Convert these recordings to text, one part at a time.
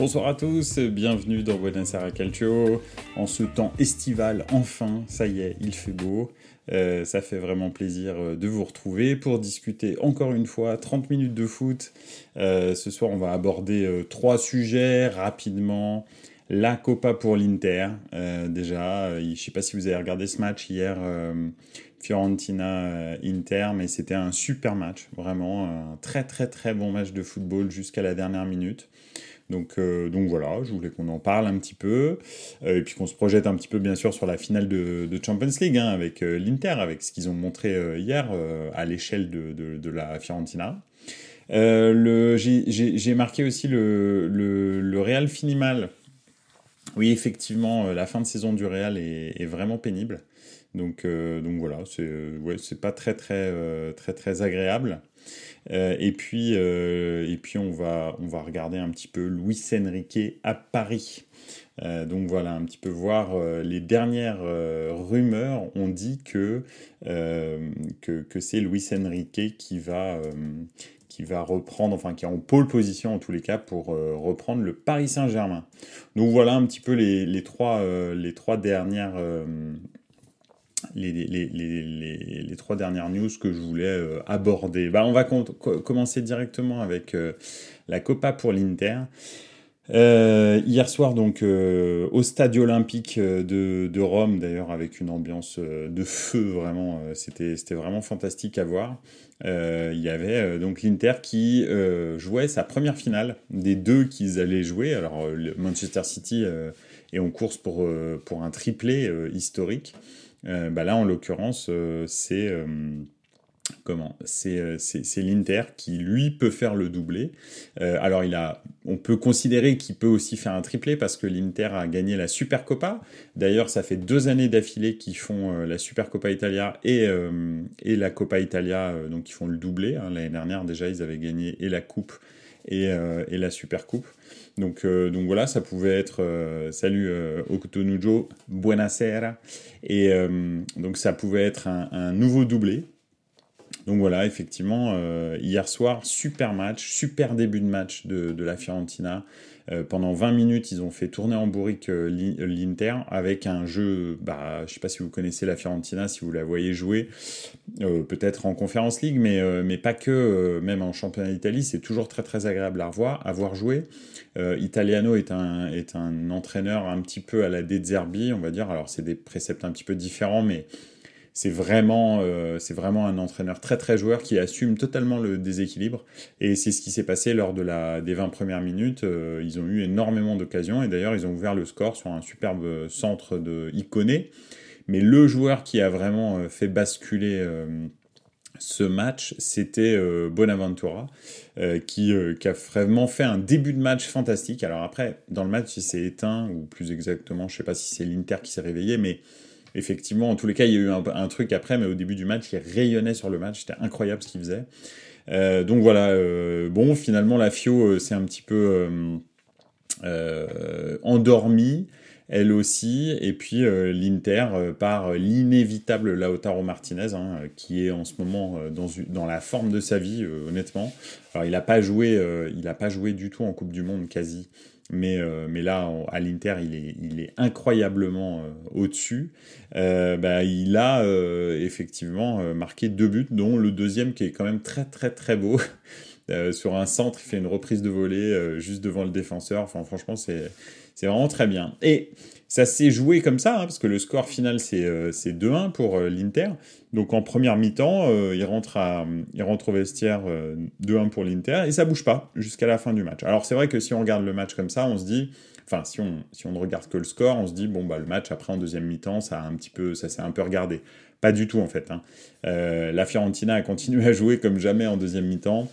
Bonsoir à tous, bienvenue dans Buonasera Calcio. En ce temps estival, enfin, ça y est, il fait beau. Euh, ça fait vraiment plaisir euh, de vous retrouver pour discuter encore une fois 30 minutes de foot. Euh, ce soir, on va aborder trois sujets rapidement. La Copa pour l'Inter, déjà. je ne sais pas si vous avez regardé ce match hier, Fiorentina-Inter, mais c'était un super match, vraiment un très très très bon match de football jusqu'à la dernière minute. Donc, euh, donc voilà, je voulais qu'on en parle un petit peu, euh, et puis qu'on se projette un petit peu bien sûr sur la finale de, Champions League hein, avec euh, l'Inter, avec ce qu'ils ont montré hier à l'échelle de, la Fiorentina. J'ai marqué aussi le, le, Real finit mal. Oui, effectivement, la fin de saison du Real est, vraiment pénible. Donc, donc voilà, c'est ouais, pas très très très très agréable. Euh, et puis, euh, et puis on, va, on va regarder un petit peu Luis Enrique à Paris. Euh, donc voilà, un petit peu voir les dernières rumeurs. On dit que, que, c'est Luis Enrique qui va, qui va reprendre, enfin qui est en pole position en tous les cas pour reprendre le Paris Saint-Germain. Donc voilà un petit peu les, les trois, les trois dernières les, trois dernières news que je voulais euh, aborder. Bah, on va commencer directement avec euh, la Copa pour l'Inter. Euh, hier soir, donc, au stade olympique de, de Rome, d'ailleurs, avec une ambiance de feu, vraiment, c'était vraiment fantastique à voir. Il y avait donc l'Inter qui jouait sa première finale des deux qu'ils allaient jouer. Alors, Manchester City est en course pour, pour un triplé historique. Euh, bah là, en l'occurrence, euh, c'est euh, comment c'est l'Inter qui lui peut faire le doublé. alors il a, on peut considérer qu'il peut aussi faire un triplé parce que l'Inter a gagné la Super Supercopa. D'ailleurs, ça fait deux années d'affilée qu'ils font la Super Supercoppa Italia et, et la Coppa Italia, donc ils font le doublé. Hein. L'année dernière déjà, ils avaient gagné et la coupe et, et la Super Coupe. Donc, euh, donc voilà, ça pouvait être euh, salut euh, Okutonujo, buonasera. Et donc ça pouvait être un, nouveau doublé. Donc voilà, effectivement, hier soir, super match, super début de match de, de la Fiorentina. Euh, pendant 20 minutes, ils ont fait tourner en bourrique euh, l'Inter avec un jeu, bah, je ne sais pas si vous connaissez la Fiorentina, si vous la voyez jouer, euh, peut-être en Conférence League, mais, mais pas que, même en championnat d'Italie, c'est toujours très très agréable à revoir, à voir jouer. Italiano est un, est un entraîneur un petit peu à la De Zerbi, on va dire, alors c'est des préceptes un petit peu différents, mais c'est vraiment, euh, vraiment un entraîneur très très joueur qui assume totalement le déséquilibre. Et c'est ce qui s'est passé lors de la, des 20 premières minutes. Euh, ils ont eu énormément d'occasions et d'ailleurs ils ont ouvert le score sur un superbe centre de Iconé. Mais le joueur qui a vraiment euh, fait basculer ce match, c'était Bonaventura, qui, qui, a vraiment fait un début de match fantastique. Alors après, dans le match, il s'est éteint, ou plus exactement, je ne sais pas si c'est l'Inter qui s'est réveillé, mais effectivement, en tous les cas, il y a eu un, truc après, mais au début du match, il rayonnait sur le match. C'était incroyable ce qu'il faisait. Euh, donc voilà, euh, bon, finalement, la Fio s'est un petit peu euh, endormie, elle aussi, et puis l'Inter par l'inévitable Lautaro Martinez, hein, qui est en ce moment dans, la forme de sa vie, honnêtement. Alors, il n'a pas joué, il n'a pas joué du tout en Coupe du Monde quasi mais, euh, mais là, à l'Inter, il est, il est incroyablement euh, au-dessus. Euh, bah, il a effectivement marqué deux buts, dont le deuxième qui est quand même très très très beau. Sur un centre, il fait une reprise de volée juste devant le défenseur. Enfin, franchement, c'est vraiment très bien. Et ça s'est joué comme ça, hein, parce que le score final, c'est 2-1 pour l'Inter. Donc en première mi-temps, euh, il, rentre à, au vestiaire 2-1 euh, pour l'Inter et ça bouge pas jusqu'à la fin du match. Alors c'est vrai que si on regarde le match comme ça, on se dit, enfin si on, si on ne regarde que le score, on se dit bon bah le match après en deuxième mi-temps, ça a un petit peu, ça s'est un peu regardé. Pas du tout en fait. Hein. Euh, la Fiorentina a continué à jouer comme jamais en deuxième mi-temps.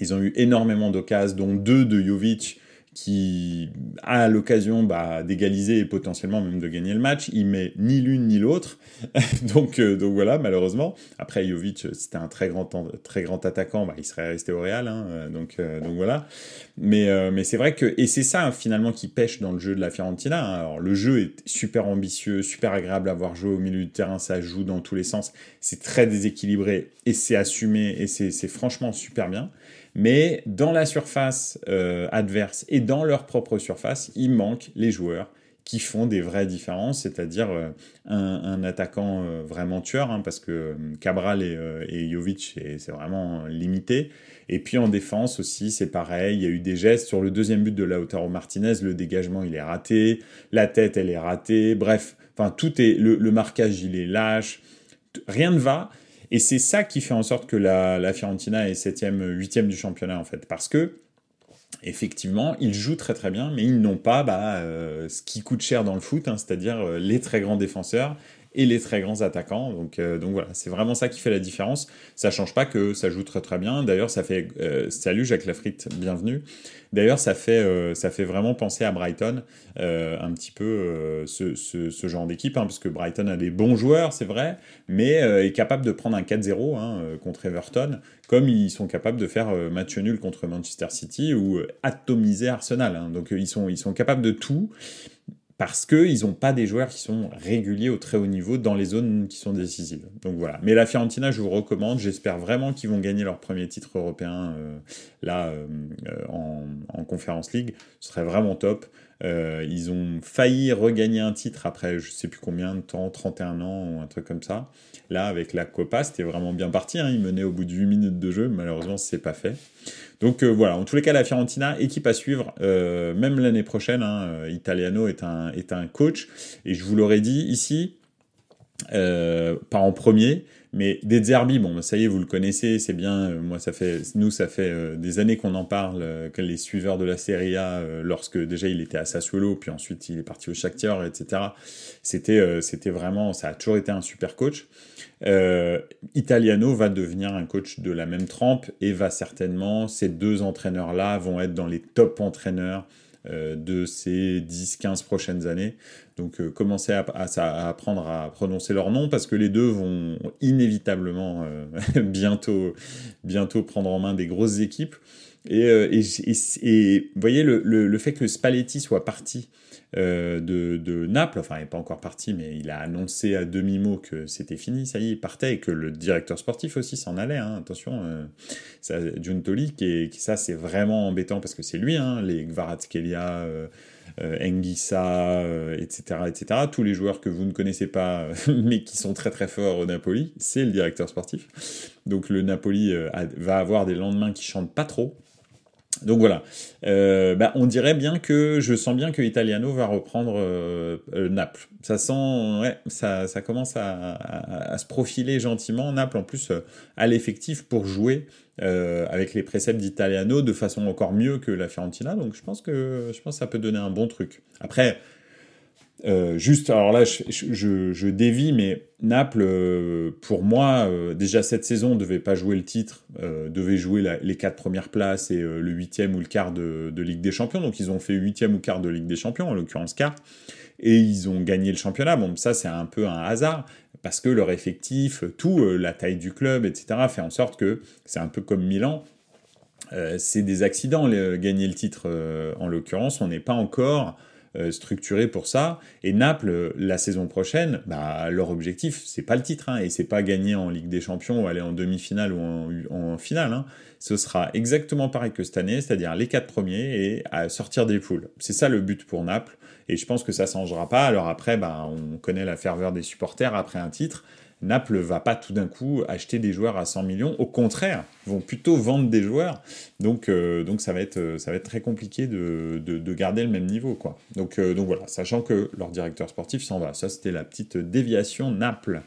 Ils ont eu énormément d'occasions, dont deux de Jovic qui a l'occasion bah, d'égaliser et potentiellement même de gagner le match. Il met ni l'une ni l'autre. donc, euh, donc voilà, malheureusement. Après, Jovic, c'était un très grand, très grand attaquant, bah, il serait resté au Real. Hein, euh, donc, euh, donc voilà. Mais, mais c'est vrai que, et c'est ça finalement qui pêche dans le jeu de la Fiorentina. Hein. Alors le jeu est super ambitieux, super agréable à voir jouer au milieu du terrain, ça joue dans tous les sens. C'est très déséquilibré et c'est assumé et c'est franchement super bien mais dans la surface euh, adverse et dans leur propre surface, il manque les joueurs qui font des vraies différences, c'est-à-dire euh, un, attaquant euh, vraiment tueur, hein, parce que Cabral et, et Jovic, c'est vraiment limité. Et puis en défense aussi, c'est pareil, il y a eu des gestes. Sur le deuxième but de Lautaro Martinez, le dégagement, il est raté, la tête, elle est ratée, bref, enfin tout est, le, le marquage, il est lâche, rien ne va. Et c'est ça qui fait en sorte que la, Fiorentina est 7e, 8e du championnat, en fait. Parce que, effectivement, ils jouent très très bien, mais ils n'ont pas bah, euh, ce qui coûte cher dans le foot, hein, c'est-à-dire euh, les très grands défenseurs et les très grands attaquants. Donc, euh, donc voilà, c'est vraiment ça qui fait la différence. Ça change pas que ça joue très très bien. D'ailleurs, ça fait salut Jacques Lafritte, bienvenue. D'ailleurs, ça fait euh, ça fait vraiment penser à Brighton euh, un petit peu euh, ce, ce, genre d'équipe, hein, parce que Brighton a des bons joueurs, c'est vrai, mais est capable de prendre un 4-0 hein, contre Everton, comme ils sont capables de faire match nul contre Manchester City ou atomiser Arsenal. Hein. Donc ils sont ils sont capables de tout parce qu'ils n'ont pas des joueurs qui sont réguliers au très haut niveau dans les zones qui sont décisives. Mais la Fiorentina, je vous recommande. J'espère vraiment qu'ils vont gagner leur premier titre européen euh, là euh, en, en, Conference League. Ce serait vraiment top. Euh, ils ont failli regagner un titre après je sais plus combien de temps, 31 ans ou un truc comme ça. Là, avec la Copa, c'était vraiment bien parti. Hein. Ils menaient au bout de 8 minutes de jeu. Malheureusement, c'est pas fait. Donc euh, voilà, en tous les cas, la Fiorentina, équipe à suivre, euh, même l'année prochaine. Hein, Italiano est un, est un coach. Et je vous l'aurais dit ici, pas en premier, mais des Zerbi, bon, ça y est, vous le connaissez, c'est bien. Euh, moi, ça fait, nous, ça fait euh, des années qu'on en parle, euh, que les suiveurs de la Serie A, lorsque déjà il était à Sassuolo, puis ensuite il est parti au Shakhtar, etc. C'était, c'était vraiment, ça a toujours été un super coach. Italiano va devenir un coach de la même trempe et va certainement, ces deux entraîneurs-là vont être dans les top entraîneurs de ces 10-15 prochaines années. Donc euh, commencez à, apprendre à prononcer leur nom parce que les deux vont inévitablement euh, bientôt, bientôt prendre en main des grosses équipes. Et, euh, vous voyez, le, fait que Spalletti soit parti de, Naples, enfin il n'est pas encore parti, mais il a annoncé à demi-mot que c'était fini, ça y est, il partait, et que le directeur sportif aussi s'en allait, hein, attention, ça, Giuntoli, qui, ça c'est vraiment embêtant parce que c'est lui, hein, les Gvaratskelia, euh, etc., euh, etc. Tous les joueurs que vous ne connaissez pas, mais qui sont très très forts au Napoli, c'est le directeur sportif. Donc le Napoli euh, va avoir des lendemains qui chantent pas trop. Donc voilà, bah, on dirait bien que je sens bien que Italiano va reprendre Naples. Ça sent, ouais, ça, ça commence à, à, se profiler gentiment. Naples en plus à l'effectif pour jouer euh, avec les préceptes d'Italiano de façon encore mieux que la Fiorentina. Donc je pense que je pense que ça peut donner un bon truc. Après, euh, juste, alors là, je, dévie, mais Naples, euh, pour moi, déjà cette saison, devait pas jouer le titre, devait jouer les quatre premières places et le huitième ou le quart de, Ligue des Champions. Donc ils ont fait huitième ou quart de Ligue des Champions, en l'occurrence quart, et ils ont gagné le championnat. Bon, ça c'est un peu un hasard, parce que leur effectif, tout, euh, la taille du club, etc., fait en sorte que c'est un peu comme Milan. Euh, c'est des accidents, gagner le titre euh, en l'occurrence. On n'est pas encore structuré pour ça. Et Naples, la saison prochaine, bah, leur objectif, c'est pas le titre, hein, et c'est pas gagner en Ligue des Champions ou aller en demi-finale ou en, finale. Hein. Ce sera exactement pareil que cette année, c'est-à-dire les quatre premiers et à sortir des poules. C'est ça le but pour Naples. Et je pense que ça changera pas. Alors après, bah, on connaît la ferveur des supporters après un titre. Naples va pas tout d'un coup acheter des joueurs à 100 millions. Au contraire, vont plutôt vendre des joueurs. Donc, euh, donc ça, va être, ça va être très compliqué de, de, garder le même niveau. Quoi. Donc, euh, donc voilà, sachant que leur directeur sportif s'en va. Ça, c'était la petite déviation Naples.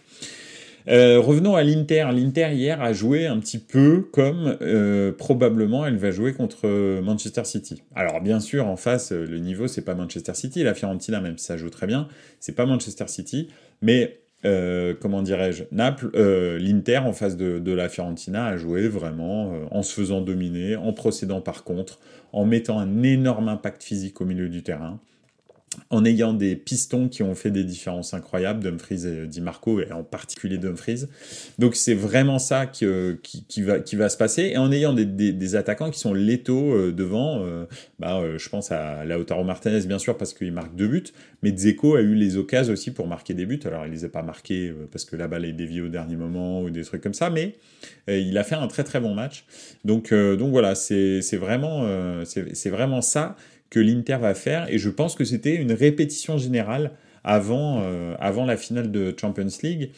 Euh, revenons à l'Inter. L'Inter hier a joué un petit peu comme euh, probablement elle va jouer contre Manchester City. Alors bien sûr en face le niveau c'est pas Manchester City, la Fiorentina même si ça joue très bien, c'est pas Manchester City, mais comment dirais-je, Naples, l'Inter en face de, la Fiorentina a joué vraiment en se faisant dominer, en procédant par contre, en mettant un énorme impact physique au milieu du terrain en ayant des pistons qui ont fait des différences incroyables, Dumfries et Di Marco, et en particulier Dumfries. Donc c'est vraiment ça qui, qui, va, qui va se passer, et en ayant des, des, attaquants qui sont létaux euh, devant, euh, bah, euh, je pense à Lautaro Martinez bien sûr parce qu'il marque deux buts, mais Dzeko a eu les occasions aussi pour marquer des buts, alors il les a pas marqués parce que la balle est déviée au dernier moment ou des trucs comme ça, mais il a fait un très très bon match. Donc, donc voilà, c'est vraiment, c'est vraiment ça que l'Inter va faire. Et je pense que c'était une répétition générale avant, euh, avant la finale de Champions League.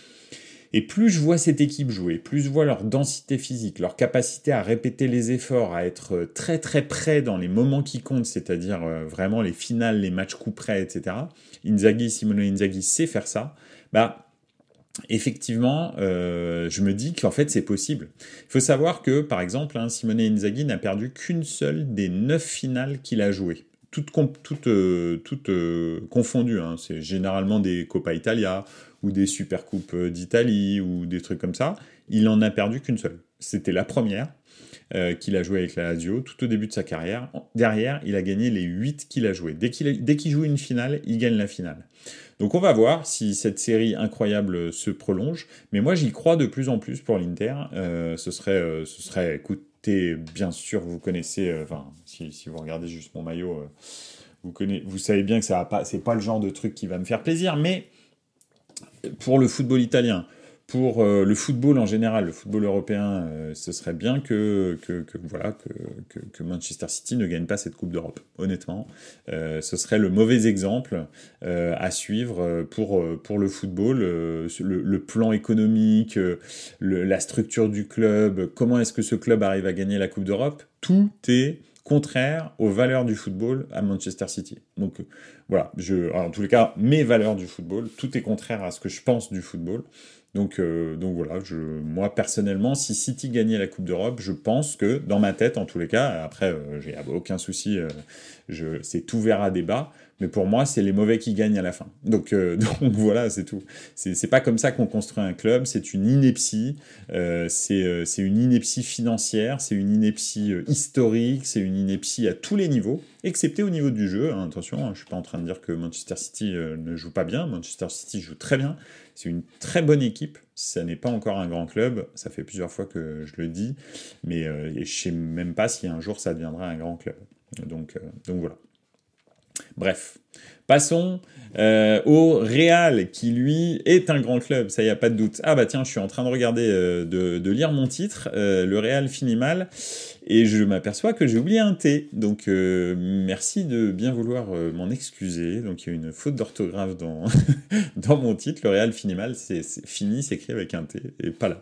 Et plus je vois cette équipe jouer, plus je vois leur densité physique, leur capacité à répéter les efforts, à être très très près dans les moments qui comptent, c'est-à-dire euh, vraiment les finales, les matchs coup près, etc. Inzaghi, Simone Inzaghi sait faire ça. Bah, effectivement, euh, je me dis qu'en fait c'est possible. Il faut savoir que, par exemple, hein, Simone Inzaghi n'a perdu qu'une seule des neuf finales qu'il a jouées. Toutes, euh, euh, confondues. Hein. C'est généralement des Coppa Italia ou des Supercoupes d'Italie ou des trucs comme ça. Il en a perdu qu'une seule. C'était la première qu'il a joué avec la Lazio tout au début de sa carrière. Derrière, il a gagné les huit qu'il a joué. Dès qu'il joue une finale, il gagne la finale. Donc on va voir si cette série incroyable se prolonge. Mais moi j'y crois de plus en plus pour l'Inter. Euh, ce serait, euh, ce serait, écoutez, bien sûr vous connaissez, euh, enfin si, vous regardez juste mon maillot, vous, connaissez, vous savez bien que ça pas, c'est pas le genre de truc qui va me faire plaisir. Mais pour le football italien, pour euh, le football en général, le football européen, euh, ce serait bien que, voilà, que, Manchester City ne gagne pas cette Coupe d'Europe. Honnêtement, euh, ce serait le mauvais exemple à suivre pour, pour le football. Le, le, plan économique, la structure du club, comment est-ce que ce club arrive à gagner la Coupe d'Europe, tout est contraire aux valeurs du football à Manchester City. Donc voilà, je, en tous les cas, mes valeurs du football, tout est contraire à ce que je pense du football. Donc, euh, donc voilà, je, moi personnellement, si City gagnait la Coupe d'Europe, je pense que, dans ma tête en tous les cas, après, euh, j'ai aucun souci, euh, c'est ouvert à débat, mais pour moi, c'est les mauvais qui gagnent à la fin. Donc, donc voilà, c'est tout. C'est pas comme ça qu'on construit un club, c'est une ineptie, c'est une ineptie financière, c'est une ineptie historique, c'est une ineptie à tous les niveaux, excepté au niveau du jeu. Hein, attention, hein, je suis pas en train de dire que Manchester City ne joue pas bien, Manchester City joue très bien, c'est une très bonne équipe. Ça n'est pas encore un grand club. Ça fait plusieurs fois que je le dis. Mais euh, je sais même pas si un jour ça deviendra un grand club. Donc, euh, donc voilà. Bref. Passons euh, au Real, qui lui est un grand club, ça y a pas de doute. Ah bah tiens, je suis en train de regarder, de, de, lire mon titre. le Real finit mal et je m'aperçois que j'ai oublié un T. Donc euh, merci de bien vouloir euh, m'en excuser. Donc il y a une faute d'orthographe dans, dans mon titre. Le Real finit mal, c'est fini, s'écrit avec un T et pas là.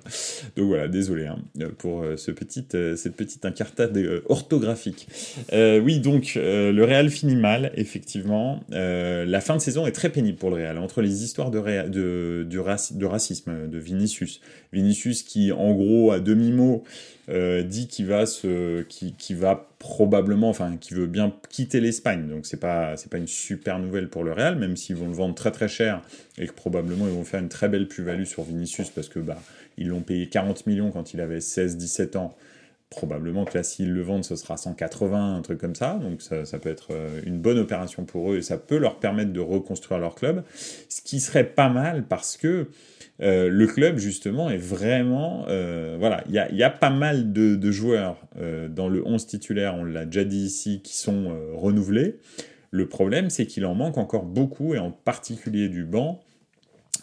Donc voilà, désolé hein, pour ce petit, cette petite incartade orthographique. oui, donc le Real finit mal, effectivement. La fin de saison est très pénible pour le Real. Entre les histoires de, de, du de racisme de Vinicius, Vinicius qui en gros à demi-mot euh, dit qu'il va probablement, veut bien quitter l'Espagne. Donc c'est pas, c'est pas une super nouvelle pour le Real, même s'ils vont le vendre très très cher et que probablement ils vont faire une très belle plus-value sur Vinicius parce que bah ils l'ont payé 40 millions quand il avait 16-17 ans. Probablement que là, s'ils le vendent, ce sera 180, un truc comme ça. Donc ça, peut être euh, une bonne opération pour eux et ça peut leur permettre de reconstruire leur club. Ce qui serait pas mal parce que euh, le club, justement, est vraiment... Euh, voilà, il y a, pas mal de, joueurs dans le 11 titulaire, on l'a déjà dit ici, qui sont renouvelés. Le problème, c'est qu'il en manque encore beaucoup, et en particulier du banc.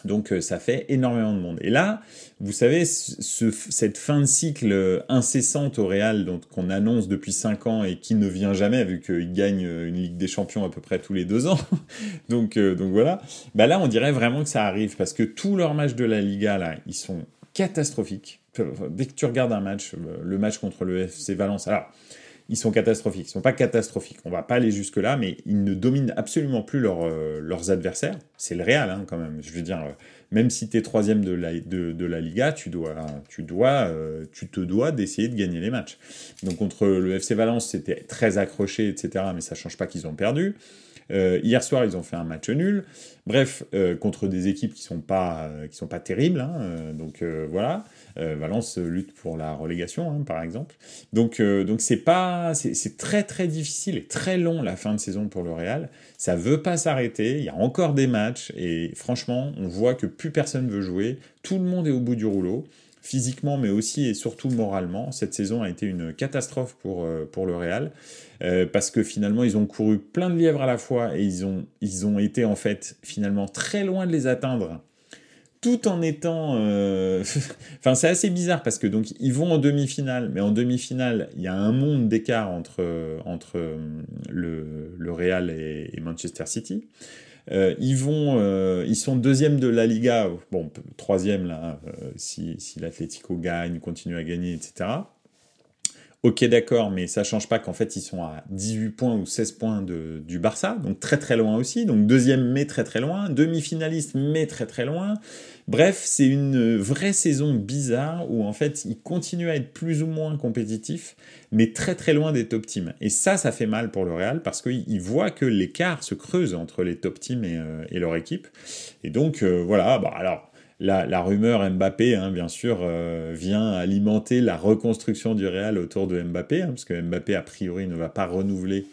Donc euh, ça fait énormément de monde. Et là, vous savez, cette fin de cycle euh, incessante au Real qu'on annonce depuis 5 ans et qui ne vient jamais vu qu'il gagne euh, une Ligue des Champions à peu près tous les deux ans. donc, donc voilà. Bah là, on dirait vraiment que ça arrive parce que tous leurs matchs de la Liga, là, ils sont catastrophiques. Dès que tu regardes un match, le match contre le FC Valence, alors ils sont catastrophiques. Ils sont pas catastrophiques. On va pas aller jusque là, mais ils ne dominent absolument plus euh, leurs adversaires. C'est le Real hein, quand même. Je veux dire, euh, même si tu es troisième de la, Liga, tu dois, tu dois, euh, tu te dois d'essayer de gagner les matchs. Donc contre le FC Valence, c'était très accroché, etc. Mais ça change pas qu'ils ont perdu. hier soir, ils ont fait un match nul. Bref, contre des équipes qui sont sont pas terribles. Hein, donc voilà. Valence lutte pour la relégation, hein, par exemple. Donc donc c'est pas c'est très très difficile et très long la fin de saison pour le Real. Ça veut pas s'arrêter. Il y a encore des matchs et franchement, on voit que plus personne veut jouer. Tout le monde est au bout du rouleau physiquement, mais aussi et surtout moralement. Cette saison a été une catastrophe pour, euh, pour le Real, euh, parce que finalement, ils ont couru plein de lièvres à la fois, et ils ont, ils ont été en fait finalement très loin de les atteindre, tout en étant... Euh, enfin, c'est assez bizarre, parce que donc ils vont en demi-finale, mais en demi-finale, il y a un monde d'écart entre, entre le, le Real et Manchester City. Euh, ils vont, euh, ils sont deuxième de la Liga, bon troisième là, euh, si, si l'Atlético gagne, continue à gagner, etc. Ok, d'accord, mais ça change pas qu'en fait, ils sont à 18 points ou 16 points de, du Barça, donc très très loin aussi. Donc deuxième, mais très très loin. Demi-finaliste, mais très très loin. Bref, c'est une vraie saison bizarre où en fait, ils continuent à être plus ou moins compétitifs, mais très très loin des top teams. Et ça, ça fait mal pour le Real parce qu'ils voient que l'écart se creuse entre les top teams et, euh, et leur équipe. Et donc, euh, voilà, bah alors la, rumeur Mbappé, hein, bien sûr, euh, vient alimenter la reconstruction du Real autour de Mbappé, hein, parce que Mbappé, a priori, ne va pas renouveler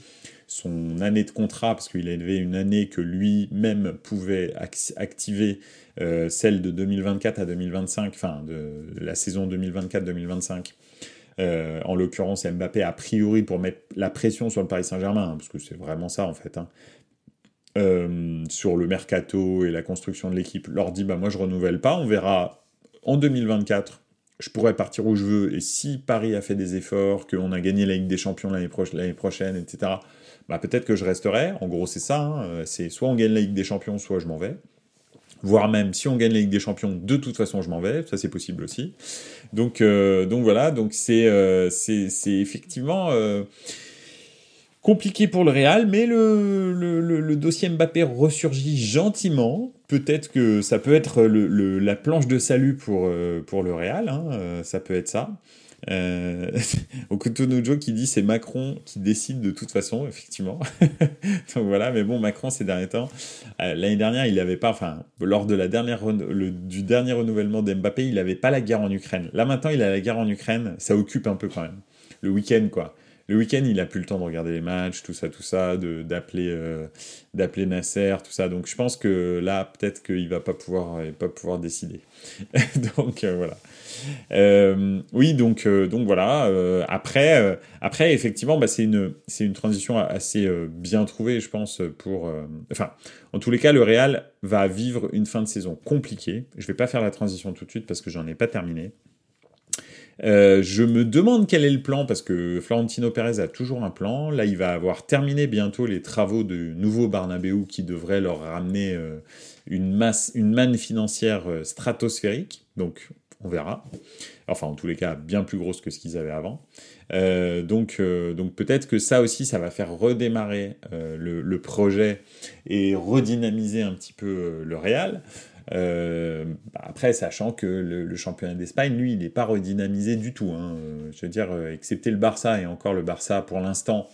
son année de contrat, parce qu'il a élevé une année que lui-même pouvait activer, euh, celle de 2024 à 2025, enfin, de la saison 2024-2025. Euh, en l'occurrence, Mbappé, a priori, pour mettre la pression sur le Paris Saint-Germain, hein, parce que c'est vraiment ça, en fait, euh, sur le mercato et la construction de l'équipe leur dit bah moi je renouvelle pas, on verra en 2024 je pourrais partir où je veux et si Paris a fait des efforts, qu'on a gagné la Ligue des Champions l'année prochaine, etc. Bah peut-être que je resterai. En gros c'est ça, hein. c'est soit on gagne la Ligue des Champions, soit je m'en vais. Voire même si on gagne la Ligue des Champions, de toute façon je m'en vais, ça c'est possible aussi. Donc euh, donc voilà, donc c'est euh, c'est effectivement Compliqué pour le Real, mais le, dossier Mbappé ressurgit gentiment. Peut-être que ça peut être la planche de salut pour, euh, pour le Real, hein, euh, ça peut être ça. Euh, Okutonojo qui dit c'est Macron qui décide de toute façon, effectivement. Donc voilà, mais bon, Macron ces derniers temps, euh, l'année dernière, il n'avait pas, enfin, lors de la dernière, du dernier renouvellement d'Mbappé, il n'avait pas la guerre en Ukraine. Là maintenant, il a la guerre en Ukraine, ça occupe un peu quand même. Le week-end, quoi le week-end, il a plus le temps de regarder les matchs, tout ça, tout ça, d'appeler euh, d'appeler Nasser, tout ça. Donc je pense que là, peut-être qu'il va pas pouvoir, pas pouvoir décider. donc euh, voilà. Euh, oui, donc donc voilà. après après effectivement, bah, c'est une c'est une transition assez bien trouvée, je pense pour. enfin, en tous les cas, le Real va vivre une fin de saison compliquée. Je vais pas faire la transition tout de suite parce que j'en ai pas terminé. Euh, je me demande quel est le plan parce que Florentino Pérez a toujours un plan. Là, il va avoir terminé bientôt les travaux de nouveau Barnabéu qui devrait leur ramener euh, une masse, une manne financière euh, stratosphérique. Donc, on verra. Enfin, en tous les cas, bien plus grosse que ce qu'ils avaient avant. donc, donc peut-être que ça aussi, ça va faire redémarrer le, le, projet et redynamiser un petit peu le Real. Euh, bah, après, sachant que le, championnat d'Espagne, lui, il n'est pas redynamisé du tout. Hein. Euh, je veux dire, euh, excepté le Barça, et encore le Barça, pour l'instant,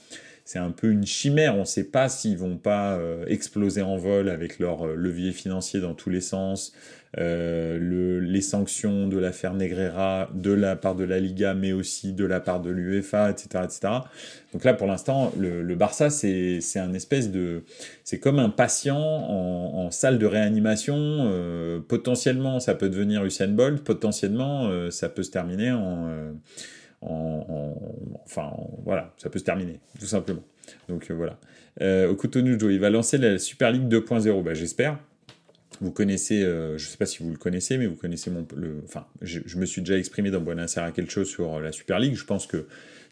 c'est un peu une chimère. On ne sait pas s'ils vont pas exploser en vol avec leur levier financier dans tous les sens. le, les sanctions de l'affaire Negreira de la part de la Liga, mais aussi de la part de l'UEFA, etc., etc. Donc là, pour l'instant, le, Barça, c'est un espèce de... C'est comme un patient en, salle de réanimation. Euh, potentiellement, ça peut devenir Usain Bolt. Potentiellement, euh, ça peut se terminer en... Euh, enfin, voilà, ça peut se terminer, tout simplement. Donc voilà. Euh, Okutonujo, il va lancer la Super League 2.0. Bah, J'espère. Vous connaissez, je ne sais pas si vous le connaissez, mais vous connaissez mon... Enfin, je, me suis déjà exprimé dans Buenos Aires quelque chose sur la Super League. Je pense que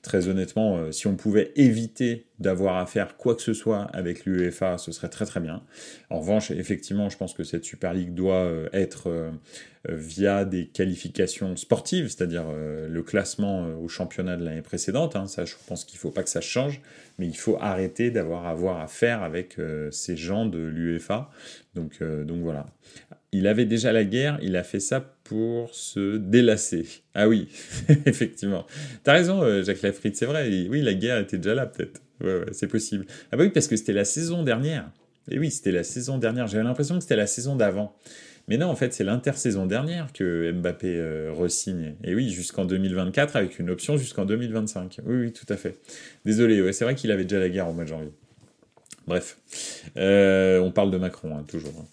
très honnêtement, euh, si on pouvait éviter d'avoir à faire quoi que ce soit avec l'UEFA, ce serait très très bien. En revanche, effectivement, je pense que cette Super League doit euh, être euh, via des qualifications sportives, c'est-à-dire le classement au championnat de l'année précédente. Hein. ça, je pense qu'il ne faut pas que ça change, mais il faut arrêter d'avoir à avoir à faire avec ces gens de l'UEFA. Donc, donc voilà il avait déjà la guerre, il a fait ça pour se délasser. Ah oui, effectivement. T'as raison, euh, Jacques Lafritte, c'est vrai. Oui, la guerre était déjà là, peut-être. ouais, c'est possible. Ah bah oui, parce que c'était la saison dernière. Et oui, c'était la saison dernière. J'avais l'impression que c'était la saison d'avant. Mais non, en fait, c'est l'intersaison dernière que Mbappé euh, resigne. Et oui, jusqu'en 2024 avec une option jusqu'en 2025. Oui, oui, tout à fait. Désolé, ouais, c'est vrai qu'il avait déjà la guerre au mois de janvier. Bref, euh, on parle de Macron, hein, toujours. Hein.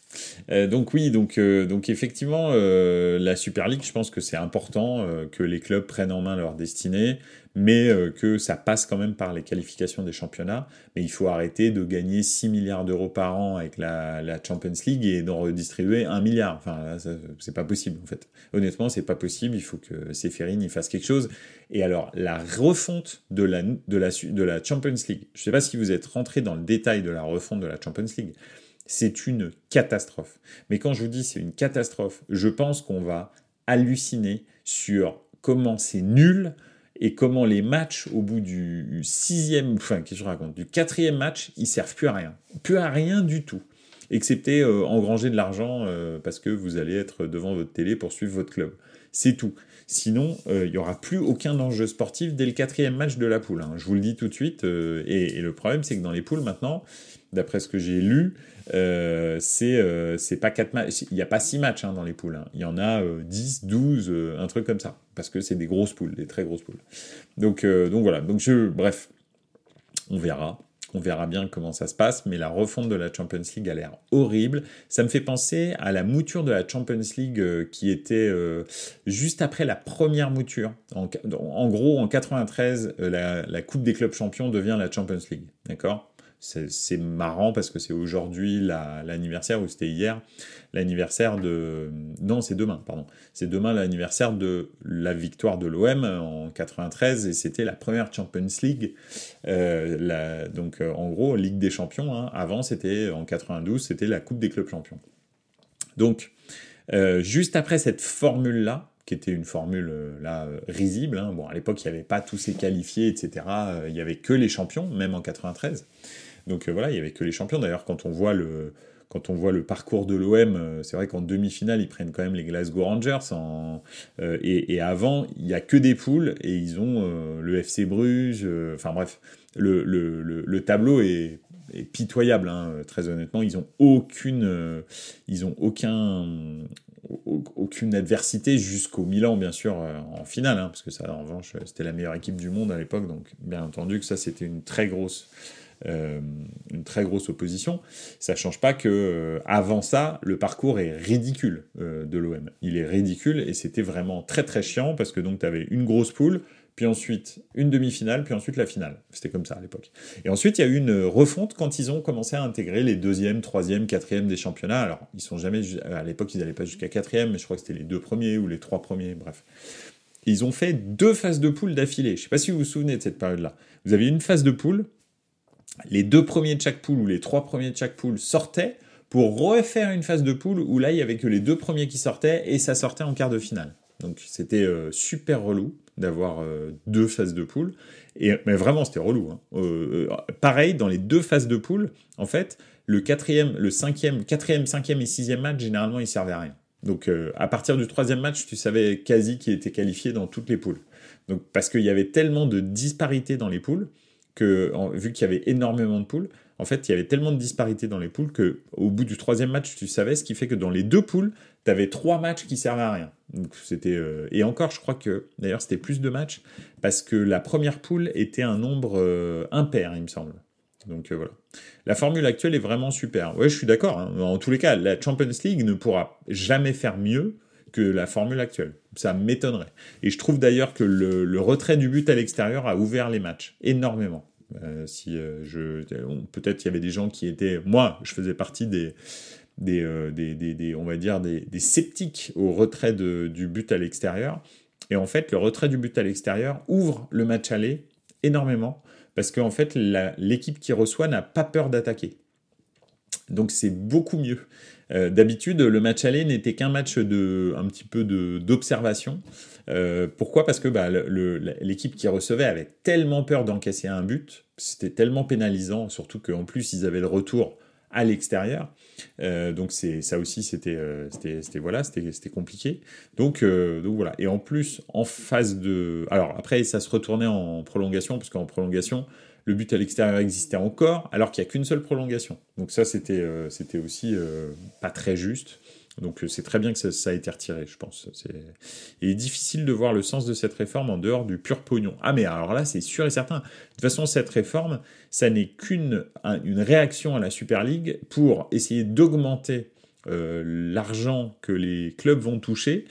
Euh, donc oui, donc, euh, donc effectivement, la Super League, je pense que c'est important que les clubs prennent en main leur destinée mais euh, que ça passe quand même par les qualifications des championnats. Mais il faut arrêter de gagner 6 milliards d'euros par an avec la, Champions League et d'en redistribuer 1 milliard. Enfin, c'est pas possible en fait. Honnêtement, c'est pas possible. Il faut que Seferin y fasse quelque chose. Et alors, la refonte de la, de la, de la Champions League, je sais pas si vous êtes rentré dans le détail de la refonte de la Champions League, c'est une catastrophe. Mais quand je vous dis c'est une catastrophe, je pense qu'on va halluciner sur comment c'est nul, et comment les matchs au bout du sixième, enfin, qu'est-ce que je raconte, du quatrième match, ils servent plus à rien. Plus à rien du tout. Excepté euh, engranger de l'argent euh, parce que vous allez être devant votre télé pour suivre votre club. C'est tout. Sinon, euh, il n'y aura plus aucun enjeu sportif dès le quatrième match de la poule. Hein. Je vous le dis tout de suite. Et, et, le problème, c'est que dans les poules maintenant, d'après ce que j'ai lu, euh, euh, c'est pas quatre matchs. Il n'y a pas six matchs hein, dans les poules. Hein. Il y en a 10, euh, 12, un truc comme ça. Parce que c'est des grosses poules, des très grosses poules. Donc, donc voilà. Donc je, bref, on verra. On verra bien comment ça se passe, mais la refonte de la Champions League a l'air horrible. Ça me fait penser à la mouture de la Champions League qui était juste après la première mouture. En, gros, en 93, la, la Coupe des clubs champions devient la Champions League. D'accord? C'est marrant parce que c'est aujourd'hui l'anniversaire, ou c'était hier, l'anniversaire de... Non, c'est demain, pardon. C'est demain l'anniversaire de la victoire de l'OM en 93, et c'était la première Champions League. Euh, donc, euh, en gros, Ligue des Champions. Hein. Avant, c'était en 92, c'était la Coupe des clubs champions. Donc, euh, juste après cette formule-là, qui était une formule là risible. Hein. Bon, à l'époque, il n'y avait pas tous ces qualifiés, etc. Il n'y avait que les champions, même en 93. Donc euh, voilà, il n'y avait que les champions. D'ailleurs, quand on voit le, quand on voit le parcours de l'OM, euh, c'est vrai qu'en demi-finale, ils prennent quand même les Glasgow Rangers. Euh, et, avant, il n'y a que des poules et ils ont le FC Bruges. enfin bref, le, tableau est, pitoyable, hein, très honnêtement. Ils n'ont aucune, ils ont aucun, aucune adversité jusqu'au Milan, bien sûr, en finale, hein, parce que ça, en revanche, c'était la meilleure équipe du monde à l'époque. Donc, bien entendu que ça, c'était une très grosse une très grosse opposition. Ça change pas que euh, avant ça, le parcours est ridicule euh, de l'OM. Il est ridicule et c'était vraiment très très chiant parce que donc tu avais une grosse poule, puis ensuite une demi-finale, puis ensuite la finale. C'était comme ça à l'époque. Et ensuite, il y a eu une refonte quand ils ont commencé à intégrer les deuxième, troisième, quatrième des championnats. Alors, ils sont jamais, à l'époque, ils n'allaient pas jusqu'à quatrième, mais je crois que c'était les deux premiers ou les trois premiers, bref. Ils ont fait deux phases de poule d'affilée. Je ne sais pas si vous vous souvenez de cette période-là. Vous avez une phase de poule les deux premiers de chaque poule ou les trois premiers de chaque poule sortaient pour refaire une phase de poule où là, il y avait que les deux premiers qui sortaient et ça sortait en quart de finale. Donc c'était euh, super relou d'avoir euh, deux phases de poule. Et, mais vraiment, c'était relou. Hein. Euh, pareil, dans les deux phases de poule, en fait, le quatrième, le cinquième, quatrième, cinquième et sixième match, généralement, ils servaient à rien. Donc à partir du troisième match, tu savais quasi qui était qualifié dans toutes les poules. Donc parce qu'il y avait tellement de disparités dans les poules que, vu qu'il y avait énormément de poules, en fait, il y avait tellement de disparités dans les poules que au bout du troisième match, tu savais, ce qui fait que dans les deux poules, tu avais trois matchs qui servaient à rien. Donc c'était euh, et encore, je crois que d'ailleurs c'était plus de matchs parce que la première poule était un nombre euh, impair, il me semble. Donc euh, voilà. La formule actuelle est vraiment super. Ouais, je suis d'accord. Hein. En tous les cas, la Champions League ne pourra jamais faire mieux que la formule actuelle. Ça m'étonnerait. Et je trouve d'ailleurs que le, retrait du but à l'extérieur a ouvert les matchs énormément. Euh, si euh, je, peut-être il y avait des gens qui étaient, moi, je faisais partie des, des, euh, des, on va dire des, sceptiques au retrait du but à l'extérieur. Et en fait, le retrait du but à l'extérieur ouvre le match aller énormément parce qu'en fait, l'équipe qui reçoit n'a pas peur d'attaquer. Donc c'est beaucoup mieux. Euh, d'habitude, le match aller n'était qu'un match de, un petit peu d'observation. Euh, pourquoi? Parce que bah, l'équipe qui recevait avait tellement peur d'encaisser un but, c'était tellement pénalisant, surtout qu'en plus ils avaient le retour à l'extérieur. Euh, donc c'est ça aussi c'était c'était voilà c'était compliqué. Donc donc voilà et en plus en phase de alors après ça se retournait en prolongation parce qu'en prolongation le but à l'extérieur existait encore, alors qu'il n'y a qu'une seule prolongation. Donc ça, c'était c'était aussi pas très juste. Donc c'est très bien que ça, a été retiré, je pense. Il est difficile de voir le sens de cette réforme en dehors du pur pognon. Ah mais alors là, c'est sûr et certain. De toute façon, cette réforme, ça n'est qu'une une réaction à la Super League pour essayer d'augmenter l'argent que les clubs vont toucher